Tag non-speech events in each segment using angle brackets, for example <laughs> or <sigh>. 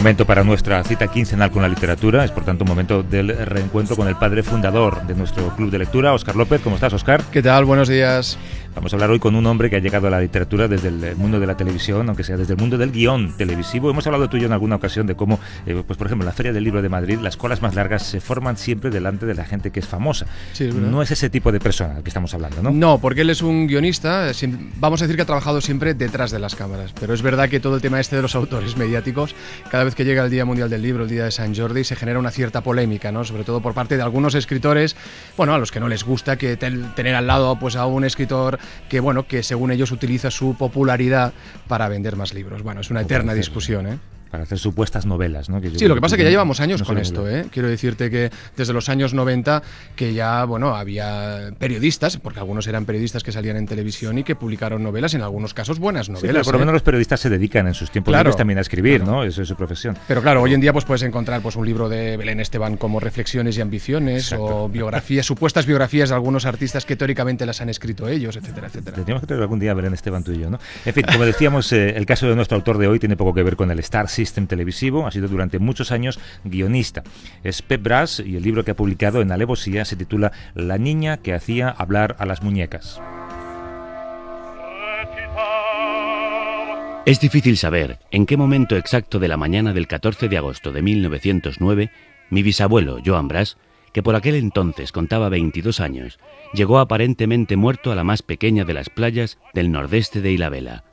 Momento para nuestra cita quincenal con la literatura, es por tanto un momento del reencuentro con el padre fundador de nuestro club de lectura, Oscar López. ¿Cómo estás, Oscar? ¿Qué tal? Buenos días. Vamos a hablar hoy con un hombre que ha llegado a la literatura desde el mundo de la televisión, aunque sea desde el mundo del guion televisivo. Hemos hablado tú y yo en alguna ocasión de cómo, eh, pues por ejemplo, en la Feria del Libro de Madrid, las colas más largas se forman siempre delante de la gente que es famosa. no es ese tipo de persona al que estamos hablando, ¿no? No, porque él es un guionista, vamos a decir que ha trabajado siempre detrás de las cámaras, pero es verdad que todo el tema este de los autores mediáticos, cada vez que llega el Día Mundial del Libro, el Día de San Jordi, se genera una cierta polémica, ¿no? Sobre todo por parte de algunos escritores, bueno, a los que no les gusta que tener al lado pues a un escritor que, bueno, que según ellos utiliza su popularidad para vender más libros. Bueno, es una eterna discusión, ¿eh? Para hacer supuestas novelas. ¿no? sí, lo que pasa es que ya llevamos años con esto. ¿eh? Quiero decirte que desde los años 90 que ya bueno había periodistas, porque algunos eran periodistas que salían en televisión y que publicaron novelas, en algunos casos buenas novelas. por lo ¿eh? menos los periodistas se dedican en sus tiempos libres también a escribir, ¿no? Eso es su profesión. Pero claro, hoy en día pues puedes encontrar pues un libro de Belén Esteban como Reflexiones y Ambiciones o biografías, supuestas biografías de algunos artistas que teóricamente las han escrito ellos, etcétera, etcétera. Tendríamos que tener algún día a Belén Esteban tú y yo, ¿no? En fin, como decíamos, eh, el caso de nuestro autor de hoy tiene poco que ver con el Star Televisivo ha sido durante muchos años guionista. Es Pep Brass y el libro que ha publicado en Alevosía se titula La niña que hacía hablar a las muñecas. Es difícil saber en qué momento exacto de la mañana del 14 de agosto de 1909 mi bisabuelo, Joan Brass, que por aquel entonces contaba 22 años, llegó aparentemente muerto a la más pequeña de las playas del nordeste de Ilabela.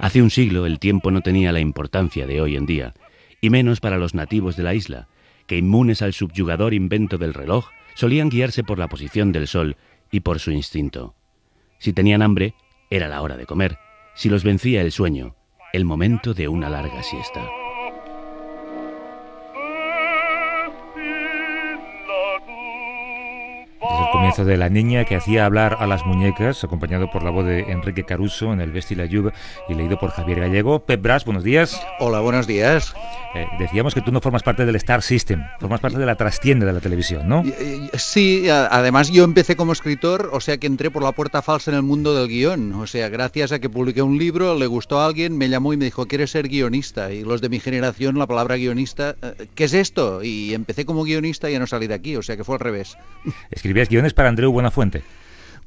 Hace un siglo el tiempo no tenía la importancia de hoy en día, y menos para los nativos de la isla, que inmunes al subyugador invento del reloj, solían guiarse por la posición del sol y por su instinto. Si tenían hambre, era la hora de comer, si los vencía el sueño, el momento de una larga siesta. Comienzo de La Niña que hacía hablar a las muñecas, acompañado por la voz de Enrique Caruso en El Besti la Lluvia y leído por Javier Gallego. Pep Bras, buenos días. Hola, buenos días. Eh, decíamos que tú no formas parte del Star System, formas parte de la trastienda de la televisión, ¿no? Sí, además yo empecé como escritor, o sea que entré por la puerta falsa en el mundo del guion. O sea, gracias a que publiqué un libro, le gustó a alguien, me llamó y me dijo, ¿quieres ser guionista? Y los de mi generación, la palabra guionista, eh, ¿qué es esto? Y empecé como guionista y ya no salí de aquí, o sea que fue al revés. Escribías guiones para Andreu Buenafuente.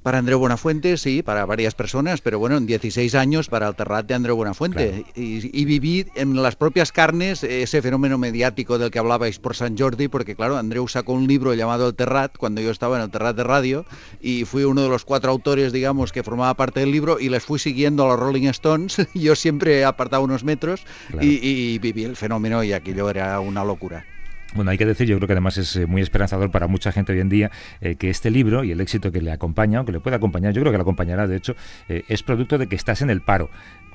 Para Andreu Buenafuente, sí, para varias personas, pero bueno, en 16 años para el Terrat de Andreu Buenafuente. Y, y, viví en las propias carnes ese fenómeno mediático del que hablabais por San Jordi, porque claro, Andreu sacó un libro llamado El Terrat cuando yo estaba en el Terrat de Radio y fui uno de los cuatro autores, digamos, que formaba parte del libro y les fui siguiendo a los Rolling Stones. <laughs> yo siempre he apartado unos metros y, y viví el fenómeno y aquello era una locura. Bueno, hay que decir, yo creo que además es eh, muy esperanzador para mucha gente hoy en día eh, que este libro y el éxito que le acompaña, o que le puede acompañar, yo creo que le acompañará, de hecho, eh, es producto de que estás en el paro.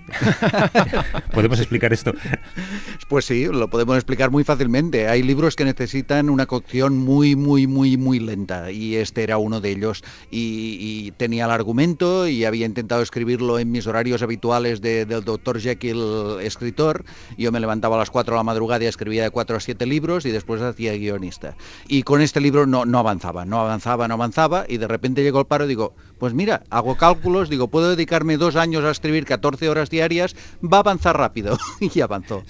<laughs> ¿Podemos explicar esto? Pues sí, lo podemos explicar muy fácilmente. Hay libros que necesitan una cocción muy, muy, muy, muy lenta y este era uno de ellos. Y, tenía el argumento y había intentado escribirlo en mis horarios habituales del doctor Jekyll escritor. Yo me levantaba a las 4 de la madrugada y escribía de 4 a 7 libros y después hacía guionista. Y con este libro no, no avanzaba, no avanzaba, no avanzaba y de repente llegó el paro y digo, pues mira, hago cálculos, digo, puedo dedicarme dos años a escribir 14 horas diarias, va a avanzar rápido. <laughs> y avanzó.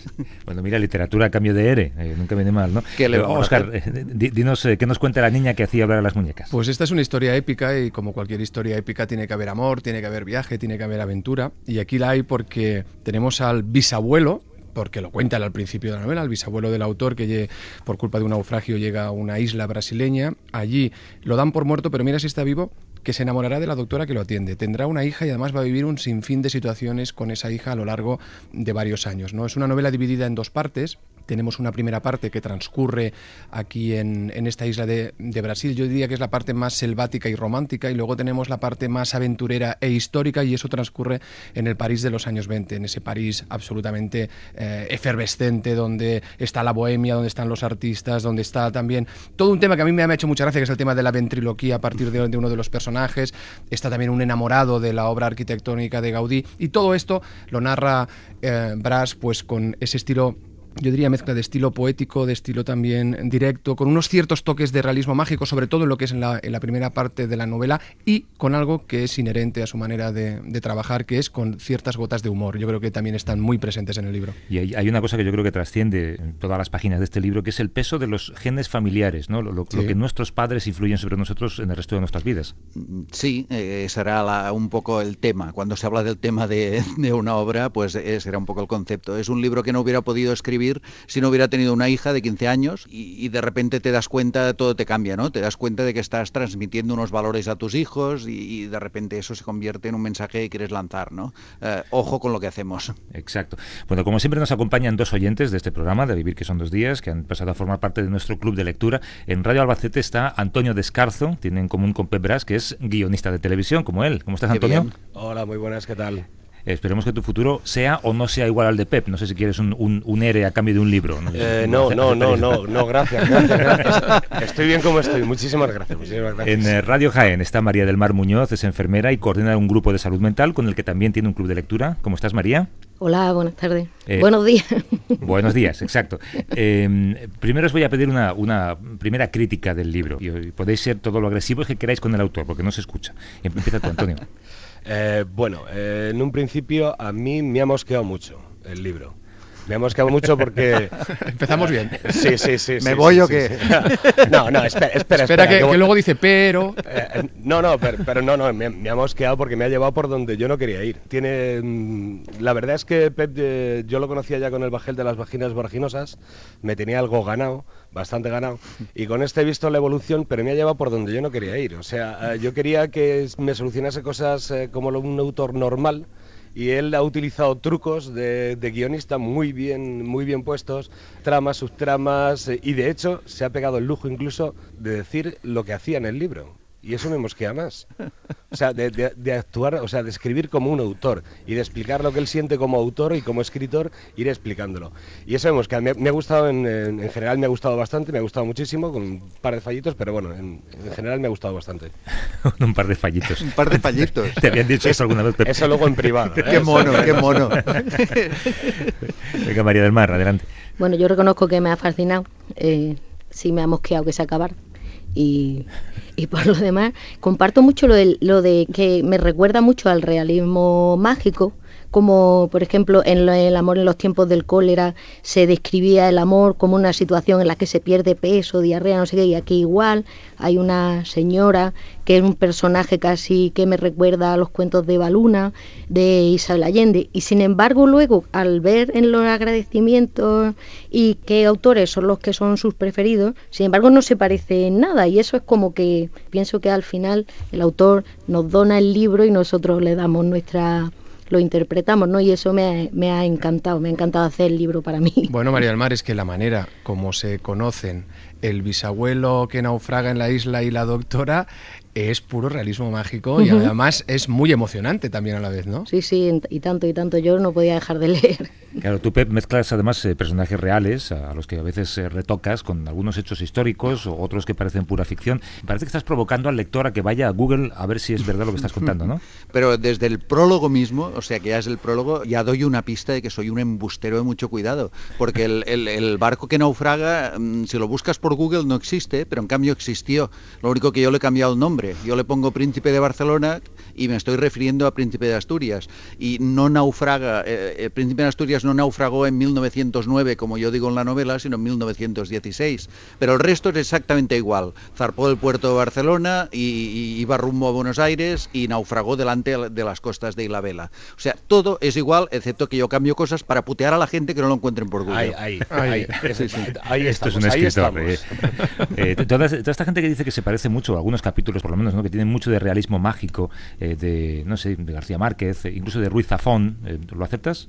Bueno, mira, literatura a cambio de ere, eh, nunca viene mal, ¿no? Oscar, eh, dinos, eh, ¿qué nos cuenta la niña que hacía hablar a las muñecas? Pues esta es una historia épica y como cualquier historia épica tiene que haber amor, tiene que haber viaje, tiene que haber aventura. Y aquí la hay porque tenemos al bisabuelo, porque lo cuentan al principio de la novela, el bisabuelo del autor, que por culpa de un naufragio llega a una isla brasileña, allí lo dan por muerto, pero mira si está vivo, que se enamorará de la doctora que lo atiende. Tendrá una hija y además va a vivir un sinfín de situaciones con esa hija a lo largo de varios años. ¿no? Es una novela dividida en dos partes. Tenemos una primera parte que transcurre aquí en, esta isla de, Brasil. Yo diría que es la parte más selvática y romántica. Y luego tenemos la parte más aventurera e histórica. Y eso transcurre en el París de los años 20, en ese París absolutamente eh, efervescente, donde está la bohemia, donde están los artistas, donde está también todo un tema que a mí me ha hecho mucha gracia, que es el tema de la ventriloquía a partir de, uno de los personajes. Está también un enamorado de la obra arquitectónica de Gaudí. Y todo esto lo narra eh, Brás pues con ese estilo yo diría mezcla de estilo poético, de estilo también directo, con unos ciertos toques de realismo mágico, sobre todo en lo que es en la, primera parte de la novela, y con algo que es inherente a su manera de, trabajar, que es con ciertas gotas de humor. Yo creo que también están muy presentes en el libro. Y hay, una cosa que yo creo que trasciende en todas las páginas de este libro, que es el peso de los genes familiares, ¿no? lo, que nuestros padres influyen sobre nosotros en el resto de nuestras vidas. Sí, eh, será un poco el tema. Cuando se habla del tema de, de una obra, pues ese será un poco el concepto. Es un libro que no hubiera podido escribir si no hubiera tenido una hija de 15 años y, de repente te das cuenta, todo te cambia, ¿no? Te das cuenta de que estás transmitiendo unos valores a tus hijos y, de repente eso se convierte en un mensaje que quieres lanzar, ¿no? Eh, ojo con lo que hacemos. Exacto. Bueno, como siempre nos acompañan dos oyentes de este programa, de Vivir que son dos días, que han pasado a formar parte de nuestro club de lectura. En Radio Albacete está Antonio Descarzo, tiene en común con Pep Bras, que es guionista de televisión, como él. ¿Cómo estás, Antonio? Hola, muy buenas, ¿qué tal? Esperemos que tu futuro sea o no sea igual al de Pep. No sé si quieres un, un, ERE a cambio de un libro. No, eh, no, no, no, no, gracias, gracias, Estoy bien como estoy. Muchísimas gracias. En eh, Radio Jaén está María del Mar Muñoz, es enfermera y coordina un grupo de salud mental con el que también tiene un club de lectura. ¿Cómo estás, María? Hola, buenas tardes. Eh, buenos días. Buenos días, exacto. Em, primero os voy a pedir una, una, primera crítica del libro. Y podéis ser todo lo agresivos que queráis con el autor, porque no se escucha. Empieza tú, Antonio. Eh, bueno, eh, en un principio a mí me ha mosqueado mucho el libro. Me ha mosqueado mucho porque... <laughs> Empezamos bien. Sí, sí, sí. ¿Me voy o qué? <laughs> No, no, espera, espera. Espera, que, luego dice, pero... <laughs> Eh, no, no, pero, no, no, me, ha mosqueado porque me ha llevado por donde yo no quería ir. Tiene... Mm, la verdad es que Pep, yo lo conocía ya con el bajel de las vaginas vorginosas, me tenía algo ganado, bastante ganado, y con este he visto la evolución, pero me ha llevado por donde yo no quería ir. O sea, eh, yo quería que me solucionase cosas eh, como un autor normal, y él ha utilizado trucos de, guionista muy bien, muy bien puestos, tramas, subtramas, eh, y de hecho se ha pegado el lujo incluso de decir lo que hacía en el libro y eso me mosquea más. O sea, de, actuar, o sea, de escribir como un autor y de explicar lo que él siente como autor y como escritor, ir explicándolo. Y eso me mosquea. Me, ha gustado, en, general me ha gustado bastante, me ha gustado muchísimo, con un par de fallitos, pero bueno, en, general me ha gustado bastante. <laughs> un par de fallitos. un par de fallitos. <laughs> ¿Te habían dicho eso alguna vez? Eso luego en privado. ¿eh? <laughs> qué mono, qué mono. Venga, María del Mar, adelante. Bueno, yo reconozco que me ha fascinado. Eh, sí me ha mosqueado que se acabara. Y y por lo demás, comparto mucho lo de, lo de que me recuerda mucho al realismo mágico, como por ejemplo en el amor en los tiempos del cólera se describía el amor como una situación en la que se pierde peso, diarrea, no sé qué, y aquí igual hay una señora que es un personaje casi que me recuerda a los cuentos de Baluna, de Isabel Allende, y sin embargo luego al ver en los agradecimientos y qué autores son los que son sus preferidos, sin embargo no se parece en nada, y eso es como que pienso que al final el autor nos dona el libro y nosotros le damos nuestra lo interpretamos, ¿no? Y eso me ha, encantado, me ha encantado hacer el libro para mí. <laughs> Bueno, María del Mar, es que la manera como se conocen el bisabuelo que naufraga en la isla y la doctora es puro realismo mágico y además es muy emocionante también a la vez, ¿no? Sí, sí, y tanto y tanto. Yo no podía dejar de leer. Claro, tú mezclas además eh, personajes reales a los que a veces eh, retocas con algunos hechos históricos o otros que parecen pura ficción. Parece que estás provocando al lector a que vaya a Google a ver si es verdad lo que estás contando, ¿no? <laughs> Pero desde el prólogo mismo, o sea que ya es el prólogo, ya doy una pista de que soy un embustero de mucho cuidado. Porque el, el barco que naufraga, mm, si lo buscas por Google no existe, pero en cambio existió. Lo único que yo le he cambiado el nombre yo le pongo Príncipe de Barcelona y me estoy refiriendo a Príncipe de Asturias. Y no naufraga, el eh, eh, Príncipe de Asturias Asturias no naufragó en 1909, como yo digo en la novela, sino en 1916. Pero el resto es exactamente igual. Zarpó del puerto de Barcelona y, iba rumbo a Buenos Aires y naufragó delante de las costas de Isla O sea, todo es igual, excepto que yo cambio cosas para putear a la gente que no lo encuentren por Google. Ahí, ahí, ahí, Esto es un escritor. Eh. Eh, toda, esta gente que dice que se parece mucho, algunos capítulos por lo menos, ¿no? que tienen mucho de realismo mágico, eh, de, no sé, de García Márquez, incluso de Ruiz Zafón, ¿lo aceptas?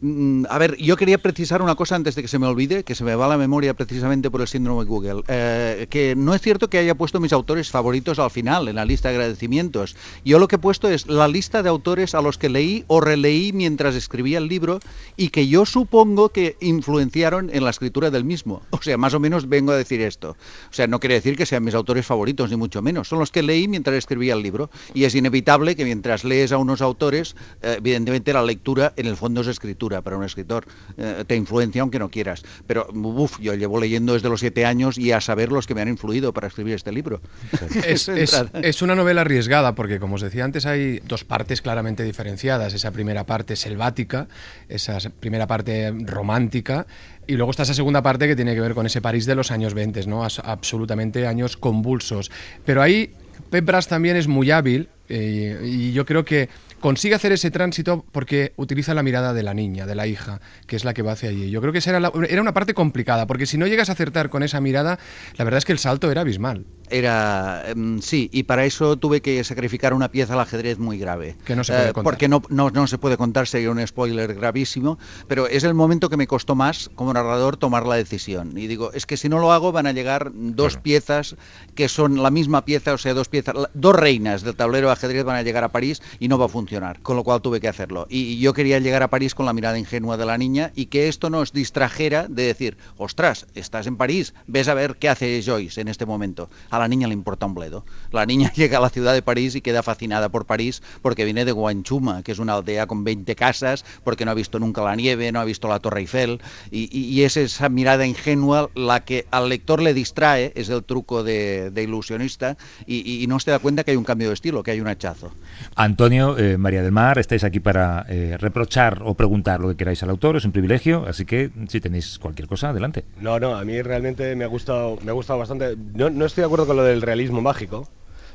Mm, a ver, yo quería precisar una cosa antes de que se me olvide, que se me va la memoria precisamente por el síndrome de Google. Eh, que no es cierto que haya puesto mis autores favoritos al final, en la lista de agradecimientos. Yo lo que he puesto es la lista de autores a los que leí o releí mientras escribía el libro y que yo supongo que influenciaron en la escritura del mismo. O sea, más o menos vengo a decir esto. O sea, no quiere decir que sean mis autores favoritos, ni mucho menos. Son los que leí mientras escribía el libro. Y es inevitable que mientras lees a unos autores, eh, evidentemente la lectura en el fondo es escritura para un escritor. Eh, te influencia aunque no quieras. Pero, uff, yo llevo leyendo desde los siete años y a saber los que me han influido para escribir este libro. <laughs> Es, es, una novela arriesgada porque, como os decía antes, hay dos partes claramente diferenciadas. Esa primera parte selvática, esa primera parte romántica y luego está esa segunda parte que tiene que ver con ese París de los años 20, ¿no? absolutamente años convulsos. Pero ahí Pep Brass también es muy hábil eh, y yo creo que consigue hacer ese tránsito porque utiliza la mirada de la niña, de la hija, que es la que va hacia allí. Yo creo que esa era, era una parte complicada, porque si no llegas a acertar con esa mirada, la verdad es que el salto era abismal. Era, em, sí, y para eso tuve que sacrificar una pieza al ajedrez muy grave. Que no se puede eh, contar. Porque no, no, se puede contar, sería un spoiler gravísimo, pero es el momento que me costó más como narrador tomar la decisión. Y digo, es que si no lo hago van a llegar dos piezas que son la misma pieza, o sea, dos piezas, dos reinas del tablero de ajedrez van a llegar a París y no va a funcionar, con lo cual tuve que hacerlo. Y yo quería llegar a París con la mirada ingenua de la niña y que esto nos distrajera de decir, ostras, estás en París, ves a ver qué hace Joyce en este momento a la niña le importa un bledo. La niña <laughs> llega a la ciudad de París y queda fascinada por París porque viene de Guanchuma, que es una aldea con 20 casas, porque no ha visto nunca la nieve, no ha visto la Torre Eiffel, y, es esa mirada ingenua la que al lector le distrae, es el truco de, ilusionista, y, no se da cuenta que hay un cambio de estilo, que hay un hachazo. Antonio, eh, María del Mar, estáis aquí para eh, reprochar o preguntar lo que queráis al autor, es un privilegio, así que si tenéis cualquier cosa, adelante. No, no, a mí realmente me ha gustado, me ha gustado bastante. No, no estoy de acuerdo con lo del realismo mágico.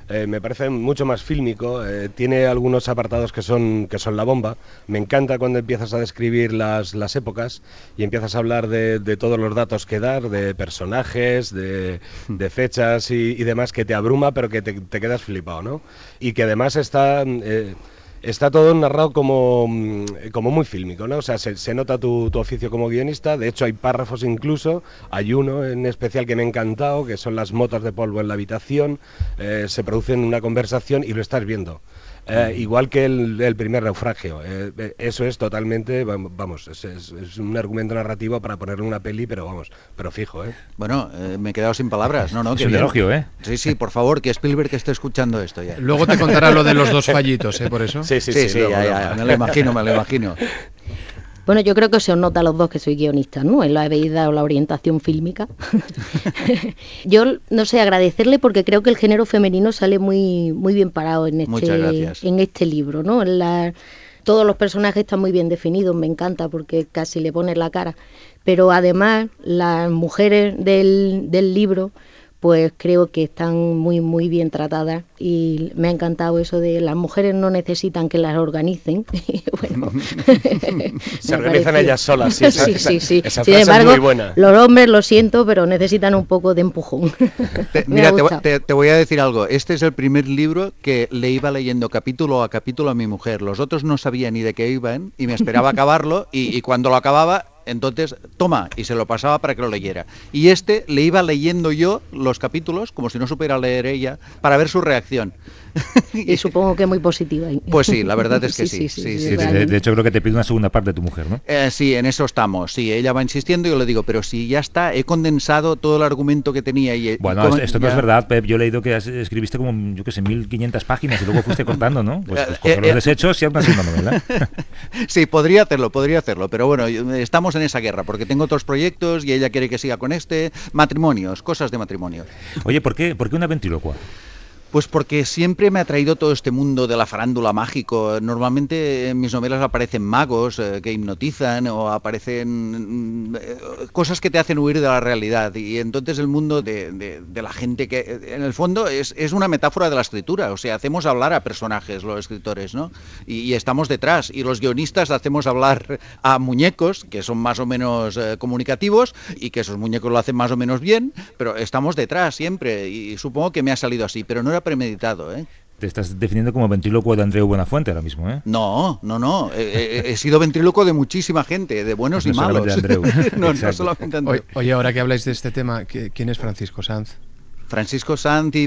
Eh, me parece mucho más fílmico, eh, tiene algunos apartados que son, que son la bomba. Me encanta cuando empiezas a describir las, las épocas y empiezas a hablar de, de, todos los datos que dar, de personajes, de, de fechas y, demás, que te abruma, pero que te, te quedas flipado, ¿no? Y que además está... Eh, está todo narrado como, mm, como muy fílmico, ¿no? O sea, se, nota tu, tu, oficio como guionista, de hecho hay párrafos incluso, hay uno en especial que me ha encantado, que son las motas de polvo en la habitación, eh, se produce una conversación y lo estás viendo. Eh, igual que el, primer naufragio. Eh, eh, eso es totalmente, vamos, es, un argumento narrativo para ponerle una peli, pero vamos, pero fijo, ¿eh? Bueno, me he quedado sin palabras, no, no, es un elogio, ¿eh? Sí, sí, por favor, que Spielberg esté escuchando esto ya. Luego te contará lo de los dos <laughs> fallitos, ¿eh? Por eso. Sí, sí, sí, me lo imagino, me lo imagino. <laughs> Bueno, yo creo que se os nota a los dos que soy guionista, ¿no? En la habéis dado la orientación fílmica. <laughs> yo, no sé, agradecerle porque creo que el género femenino sale muy, muy bien parado en este, en este libro, ¿no? todos los personajes están muy bien definidos, me encanta porque casi le pone la cara. Pero además, las mujeres del, del libro pues creo que están muy muy bien tratadas y me ha encantado eso de las mujeres no necesitan que las organicen. <laughs> Bueno, <laughs> se organizan ellas solas sí, <laughs> sí, sí, sí. sin embargo los hombres lo siento pero necesitan un poco de empujón. Mira te, voy a decir algo. Este es el primer libro que le iba leyendo capítulo a capítulo a mi mujer. Los otros no sabía ni de qué iban y me esperaba acabarlo y, y cuando lo acababa entonces, toma, y se lo pasaba para que lo leyera. Y este le iba leyendo yo los capítulos, como si no supiera leer ella, para ver su reacción. <laughs> y supongo que muy positiva. Pues sí, la verdad es que sí. de, hecho, creo que te pide una segunda parte de tu mujer, ¿no? Eh, sí, en eso estamos. Sí, ella va insistiendo y yo le digo, pero si ya está, he condensado todo el argumento que tenía. Y, bueno, esto no es verdad, Pep. Yo he leído que escribiste como, yo qué sé, 1500 páginas y luego fuiste cortando, ¿no? <laughs> Pues, pues eh, los eh, desechos y una novela. <laughs> sí, podría hacerlo, podría hacerlo. Pero bueno, estamos en esa guerra porque tengo otros proyectos y ella quiere que siga con este. Matrimonios, cosas de matrimonio. Oye, ¿por qué, ¿por qué una ventrílocua? Pues porque siempre me ha traído todo este mundo de la farándula mágico. Normalmente en mis novelas aparecen magos eh, que hipnotizan o aparecen mm, eh, cosas que te hacen huir de la realidad. Y entonces el mundo de, la gente que, en el fondo, es, una metáfora de la escritura. O sea, hacemos hablar a personajes los escritores, ¿no? Y, y estamos detrás. Y los guionistas hacemos hablar a muñecos que son más o menos eh, comunicativos y que esos muñecos lo hacen más o menos bien, pero estamos detrás siempre. Y supongo que me ha salido así, pero no era premeditado, ¿eh? Te estás definiendo como ventrílocuo de Andreu Buenafuente ahora mismo, ¿eh? No, no, no. He, he- he sido ventríloco de muchísima gente, de buenos No y malos. <laughs> solamente de Andreu. no, no solamente Andreu. Oye, oye, ahora que habláis de este tema, ¿qui- ¿quién es Francisco Sanz? Francisco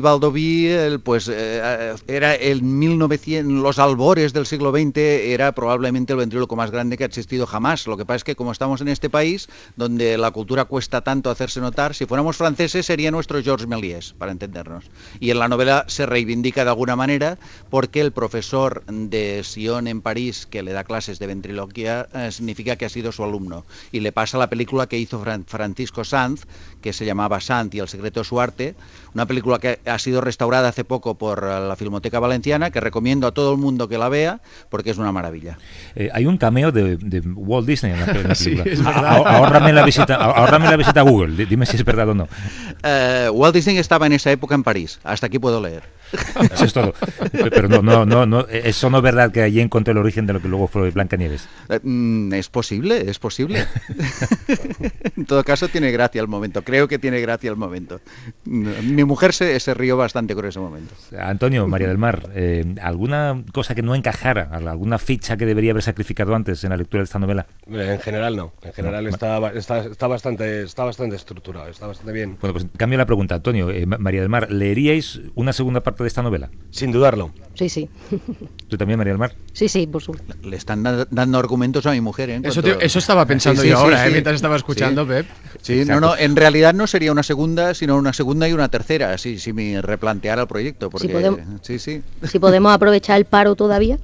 Baldoví, el, pues eh, era el 1900, los albores del siglo XX, era probablemente el ventríloco más grande que ha existido jamás. Lo que pasa es que como estamos en este país, donde la cultura cuesta tanto hacerse notar, si fuéramos franceses sería nuestro Georges Méliès, para entendernos. Y en la novela se reivindica de alguna manera porque el profesor de Sion en París, que le da clases de ventriloquia, eh, significa que ha sido su alumno. Y le pasa la película que hizo Fran- Francisco Sanz, que se llamaba Sanz y el secreto de su arte, una película que ha sido restaurada hace poco por eh, la Filmoteca Valenciana, que recomiendo a todo el mundo que la vea, porque es una maravilla. Eh, hay un cameo de, de Walt Disney en la, en la <laughs> Sí, película. es A- verdad. a- ahórrame la visita, a- ahórrame la visita a Google. Di- Dime si es verdad o no. Eh, Walt Disney estaba en esa época en París, hasta aquí puedo leer. <laughs> Eso es todo. Pero no, no, no, no, eso no es verdad que allí encontré el origen de lo que luego fue Blancanieves. Eh, mm, es posible, es posible. <laughs> en todo caso, tiene gracia el momento. Creo que tiene gracia el momento. Mm, Mi mujer se, se rió bastante con ese momento. Antonio, María del Mar, eh, ¿alguna cosa que no encajara, alguna ficha que debería haber sacrificado antes en la lectura de esta novela? Eh, En general no. En general No, está, está, está bastante está bastante estructurado, está bastante bien. Bueno, pues cambio la pregunta, Antonio. Eh, Ma- María del Mar, ¿leeríais una segunda parte de esta novela? Sin dudarlo. Sí, sí. <laughs> ¿Tú también, María del Mar? Sí, sí, por supuesto. Le están da- dando argumentos a mi mujer. ¿eh? Eso, te- eso estaba pensando Sí, sí, yo sí, ahora, ¿eh? sí. mientras estaba escuchando, Sí. Pep. Sí, no, Exacto. no, en realidad no sería una segunda, sino una segunda y una tercera, si, si me replanteara el proyecto. Porque, podemos- sí, sí. Si podemos aprovechar el paro todavía.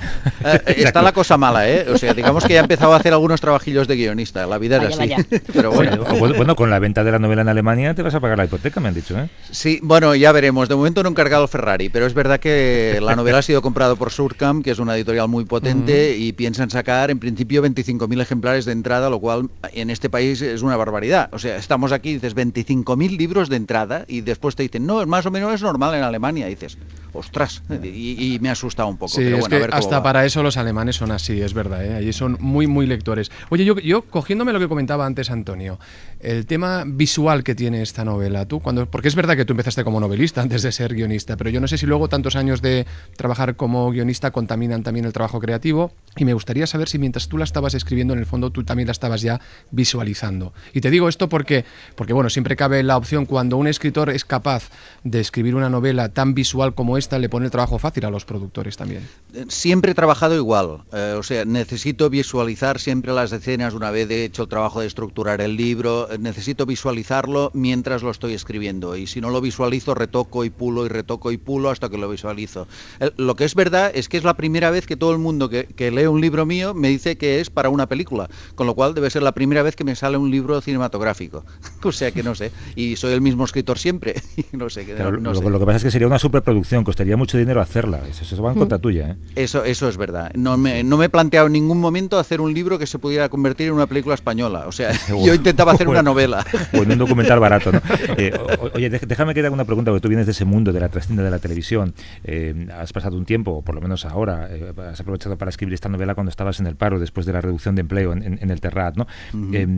<laughs> Eh, eh, está la cosa mala, ¿eh? O sea, digamos que ya he empezado a hacer algunos trabajillos de guionista. La vida es Vaya, así. vaya. <laughs> Pero bueno. Bueno, bueno, con la venta de la novela en Alemania te vas a pagar la hipoteca, me han dicho, ¿eh? Sí, bueno, ya veremos. De momento no he encargado el Ferrari, pero es verdad que la novela ha sido comprado por Surkamp, que es una editorial muy potente, y piensan sacar en principio 25.000 ejemplares de entrada, lo cual en este país es una barbaridad. O sea, estamos aquí, dices 25.000 libros de entrada, y después te dicen, no, es más o menos es normal en Alemania. Y dices, ostras, y, y me ha asustado un poco. Sí, pero es bueno, a ver cómo hasta va. para eso los alemanes son así, es verdad, ¿eh? allí son muy, muy lectores. Oye, yo, yo cogiéndome lo que comentaba antes Antonio, el tema visual que tiene esta novela, tú cuando, porque es verdad que tú empezaste como novelista <laughs> antes de ser guionista, pero yo no sé si luego tantos años de trabajar como guionista contaminan también el trabajo creativo y me gustaría saber si mientras tú la estabas escribiendo en el fondo tú también la estabas ya visualizando. Y te digo esto porque, porque bueno, siempre cabe la opción cuando un escritor es capaz de escribir una novela tan visual como esta, le pone el trabajo fácil a los productores también. Siempre he trabajado igual, eh, o sea, necesito visualizar siempre las escenas una vez he hecho el trabajo de estructurar el libro, eh, necesito visualizarlo mientras lo estoy escribiendo y si no lo visualizo retoco y pulo y retoco y pulo hasta que lo visualizo. Lo que es verdad es que es la primera vez que todo el mundo que, que lee un libro mío me dice que es para una película, con lo cual debe ser la primera vez que me sale un libro cinematográfico. <laughs> o sea que no sé, y soy el mismo escritor siempre, <laughs> no sé, que Claro, no lo, sé. lo que pasa es que sería una superproducción, costaría mucho dinero hacerla. Eso, eso va en contra tuya, ¿eh? Eso, eso es verdad. No me, no me he planteado en ningún momento hacer un libro que se pudiera convertir en una película española. O sea, <laughs> yo intentaba hacer una novela. <laughs> O en un documental <laughs> barato, ¿no? Eh, o- oye, déjame que te haga una pregunta, porque tú vienes de ese mundo de la trascienda de la televisión. Eh, has pasado un tiempo, o por lo menos ahora, eh, has aprovechado para escribir esta novela cuando estabas en el paro, después de la reducción de empleo en, en- en el Terrat, ¿no?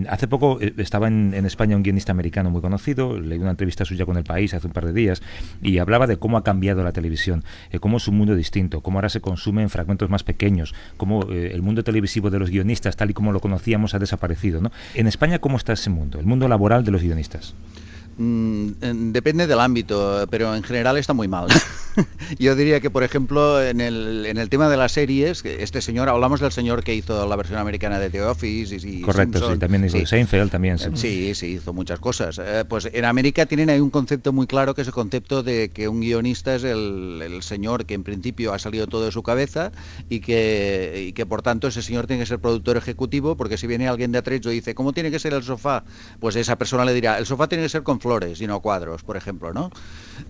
Hace poco estaba en, en España un guionista americano muy conocido, leí una entrevista suya con El País hace un par de días, y hablaba de cómo ha cambiado la televisión, cómo es un mundo distinto, cómo ahora se consume en fragmentos más pequeños, cómo eh, el mundo televisivo de los guionistas, tal y como lo conocíamos, ha desaparecido, ¿no? En España, ¿cómo está ese mundo? El mundo laboral de los guionistas. Mm, en- depende del ámbito, pero en general está muy mal. <laughs> Yo diría que, por ejemplo, en el, en el tema de las series, este señor, hablamos del señor que hizo la versión americana de The Office y, y Correcto, Simpson. sí, también hizo Sí. Seinfeld, también. sí. Sí, sí, hizo muchas cosas. Eh, pues en América tienen ahí un concepto muy claro que es el concepto de que un guionista es el, el señor que en principio ha salido todo de su cabeza y que, y que por tanto ese señor tiene que ser productor ejecutivo porque si viene alguien de atrecho y dice, ¿cómo tiene que ser el sofá? Pues esa persona le dirá, el sofá tiene que ser con flores y no cuadros, por ejemplo, ¿no?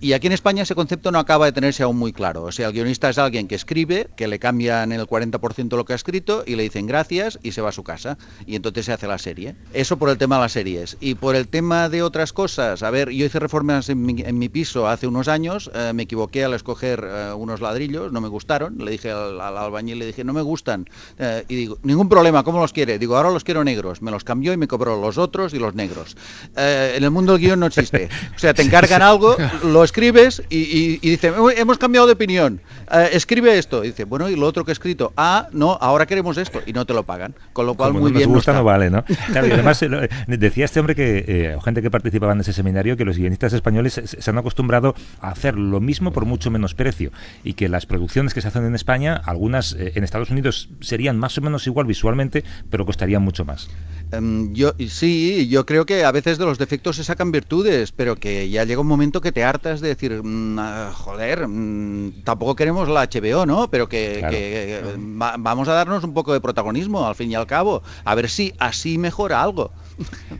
Y aquí en España ese concepto no acaba de tenerse aún muy claro. O sea, el guionista es alguien que escribe, que le cambian el 40% lo que ha escrito y le dicen gracias y se va a su casa. Y entonces se hace la serie. Eso por el tema de las series. Y por el tema de otras cosas, a ver, yo hice reformas en mi, piso hace unos años, eh, me equivoqué al escoger eh, unos ladrillos, no me gustaron, le dije al, albañil, le dije, no me gustan. Eh, y digo, ningún problema, ¿cómo los quiere? Digo, ahora los quiero negros. Me los cambió y me cobró los otros y los negros. en el mundo del guion no existe. <laughs> O sea, te encargan algo, lo <laughs> escribes y, dice, hemos cambiado de opinión, eh, escribe esto. Y dice, bueno, y lo otro que he escrito, ah, no, ahora queremos esto, y no te lo pagan. Con lo cual, muy no bien. Nos gusta, no, vale, ¿no? <laughs> Claro, y además, eh, decía este hombre que, eh, gente que participaba en ese seminario, que los guionistas españoles se, han acostumbrado a hacer lo mismo por mucho menos precio, y que las producciones que se hacen en España, algunas en Estados Unidos serían más o menos igual visualmente, pero costarían mucho más. Em, yo sí, yo creo que a veces de los defectos se sacan virtudes, pero que ya llega un momento que te hartas de decir, mm, ah, joder, mm, tampoco queremos la HBO, ¿no? Pero que, vamos a darnos un poco de protagonismo al fin y al cabo, a ver si así mejora algo.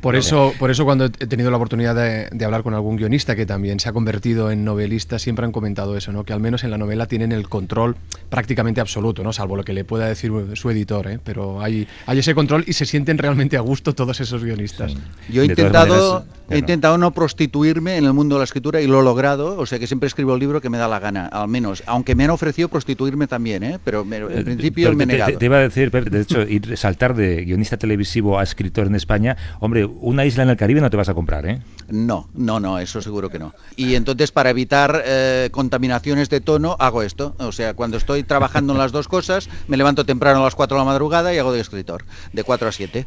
Por eso, por eso cuando he tenido la oportunidad de, hablar con algún guionista que también se ha convertido en novelista, siempre han comentado eso, ¿no? Que al menos en la novela tienen el control prácticamente absoluto, ¿no? Salvo lo que le pueda decir su editor, ¿eh? Pero hay, hay ese control y se sienten realmente a gusto todos esos guionistas. Yo he intentado, he intentado no prostituirme en el mundo de la escritura y lo he logrado, o sea que siempre escribo el libro que me da la gana, al menos, aunque me han ofrecido prostituirme también, ¿eh? Pero en eh, principio me he negado. Te, iba a decir, de hecho, ir saltar de guionista televisivo a escritor en España Hombre, una isla en el Caribe no te vas a comprar, ¿eh? No, no, no, eso seguro que no. Y entonces para evitar eh, contaminaciones de tono hago esto. O sea, cuando estoy trabajando en las dos cosas, me levanto temprano a las 4 de la madrugada y hago de escritor, de 4 a 7.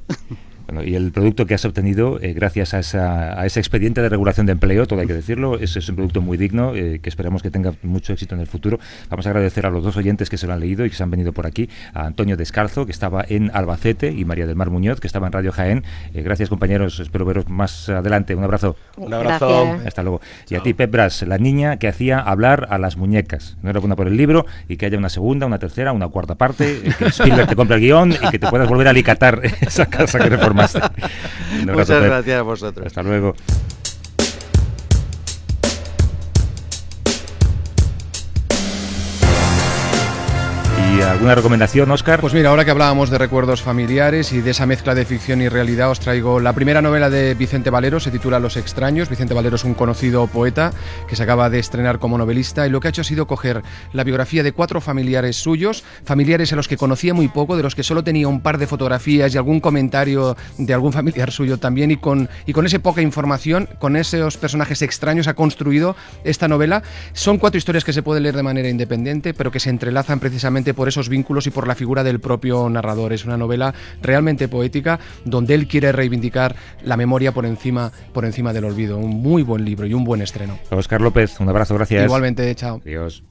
Bueno, y el producto que has obtenido, eh, gracias a, ese expediente de regulación de empleo, todo hay que decirlo, es, es un producto muy digno eh, que esperamos que tenga mucho éxito en el futuro. Vamos a agradecer a los dos oyentes que se lo han leído y que se han venido por aquí, a Antonio Descalzo, que estaba en Albacete, y María del Mar Muñoz, que estaba en Radio Jaén. Eh, gracias, compañeros. Espero veros más adelante. Un abrazo. Un abrazo. Hasta luego. Y a ti, Pep Bras, la niña que hacía hablar a las muñecas. No era buena por el libro y que haya una segunda, una tercera, una cuarta parte, que Spielberg te compre el guion y que te puedas volver a alicatar <laughs> esa casa que <laughs> Muchas gracias a vosotros. Hasta luego. Alguna recomendación, Oscar? Pues mira, ahora que hablábamos de recuerdos familiares y de esa mezcla de ficción y realidad, os traigo la primera novela de Vicente Valero, se titula Los extraños. Vicente Valero es un conocido poeta que se acaba de estrenar como novelista y lo que ha hecho ha sido coger la biografía de cuatro familiares suyos, familiares a los que conocía muy poco, de los que solo tenía un par de fotografías y algún comentario de algún familiar suyo también y con, y con esa poca información, con esos personajes extraños ha construido esta novela. Son cuatro historias que se pueden leer de manera independiente, pero que se entrelazan precisamente por esos vínculos y por la figura del propio narrador. Es una novela realmente poética donde él quiere reivindicar la memoria por encima, por encima del olvido. Un muy buen libro y un buen estreno. Oscar López, un abrazo, gracias. Igualmente, chao. Adiós.